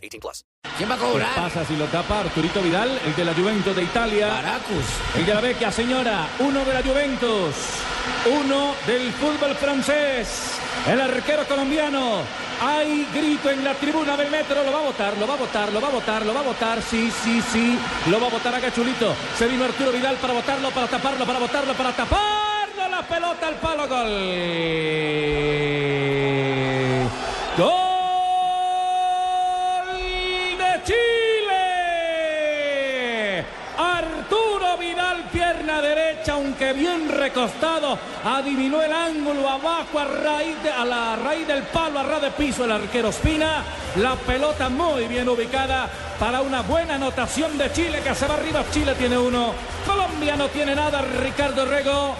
18 plus. ¿Quién va a cobrar? Pasa si lo tapa Arturito Vidal, el de la Juventus de Italia. Baracus. El de la Vecchia, señora. Uno de la Juventus. Uno del fútbol francés. El arquero colombiano. Hay grito en la tribuna del metro. Lo va a votar, lo va a votar, lo va a votar, lo va a votar. Sí, sí, sí. Lo va a votar a Gachulito. Se vino Arturo Vidal para votarlo, para taparlo, para votarlo, para taparlo. La pelota al palo. Gol. Gol pierna derecha, aunque bien recostado, adivinó el ángulo abajo a, raíz la raíz del palo, a ras de piso el arquero Espina. La pelota muy bien ubicada para una buena anotación de Chile que se va arriba. Chile tiene uno, Colombia no tiene nada. Ricardo Rego.